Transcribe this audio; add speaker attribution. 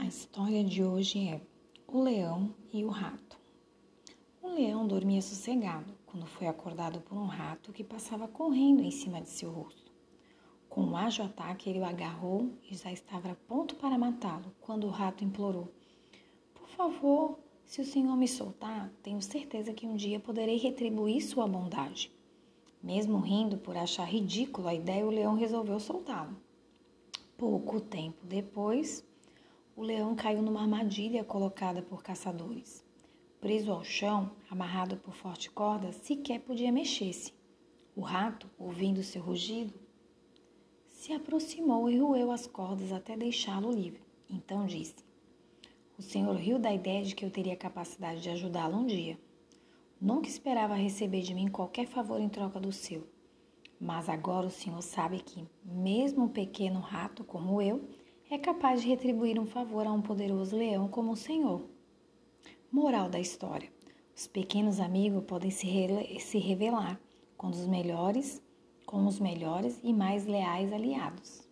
Speaker 1: A história de hoje é O Leão e o Rato. O leão dormia sossegado quando foi acordado por um rato que passava correndo em cima de seu rosto. Com um ágil ataque, ele o agarrou e já estava pronto para matá-lo quando o rato implorou: Por favor, se o senhor me soltar, tenho certeza que um dia poderei retribuir sua bondade. Mesmo rindo por achar ridículo a ideia, o leão resolveu soltá-lo. Pouco tempo depois, o leão caiu numa armadilha colocada por caçadores. Preso ao chão, amarrado por forte corda, sequer podia mexer-se. O rato, ouvindo seu rugido, se aproximou e roeu as cordas até deixá-lo livre. Então disse: O senhor riu da ideia de que eu teria capacidade de ajudá-lo um dia. Nunca esperava receber de mim qualquer favor em troca do seu. Mas agora o senhor sabe que, mesmo um pequeno rato como eu, é capaz de retribuir um favor a um poderoso leão como o Senhor. Moral da história: os pequenos amigos podem se, re se revelar os melhores, com os melhores e mais leais aliados.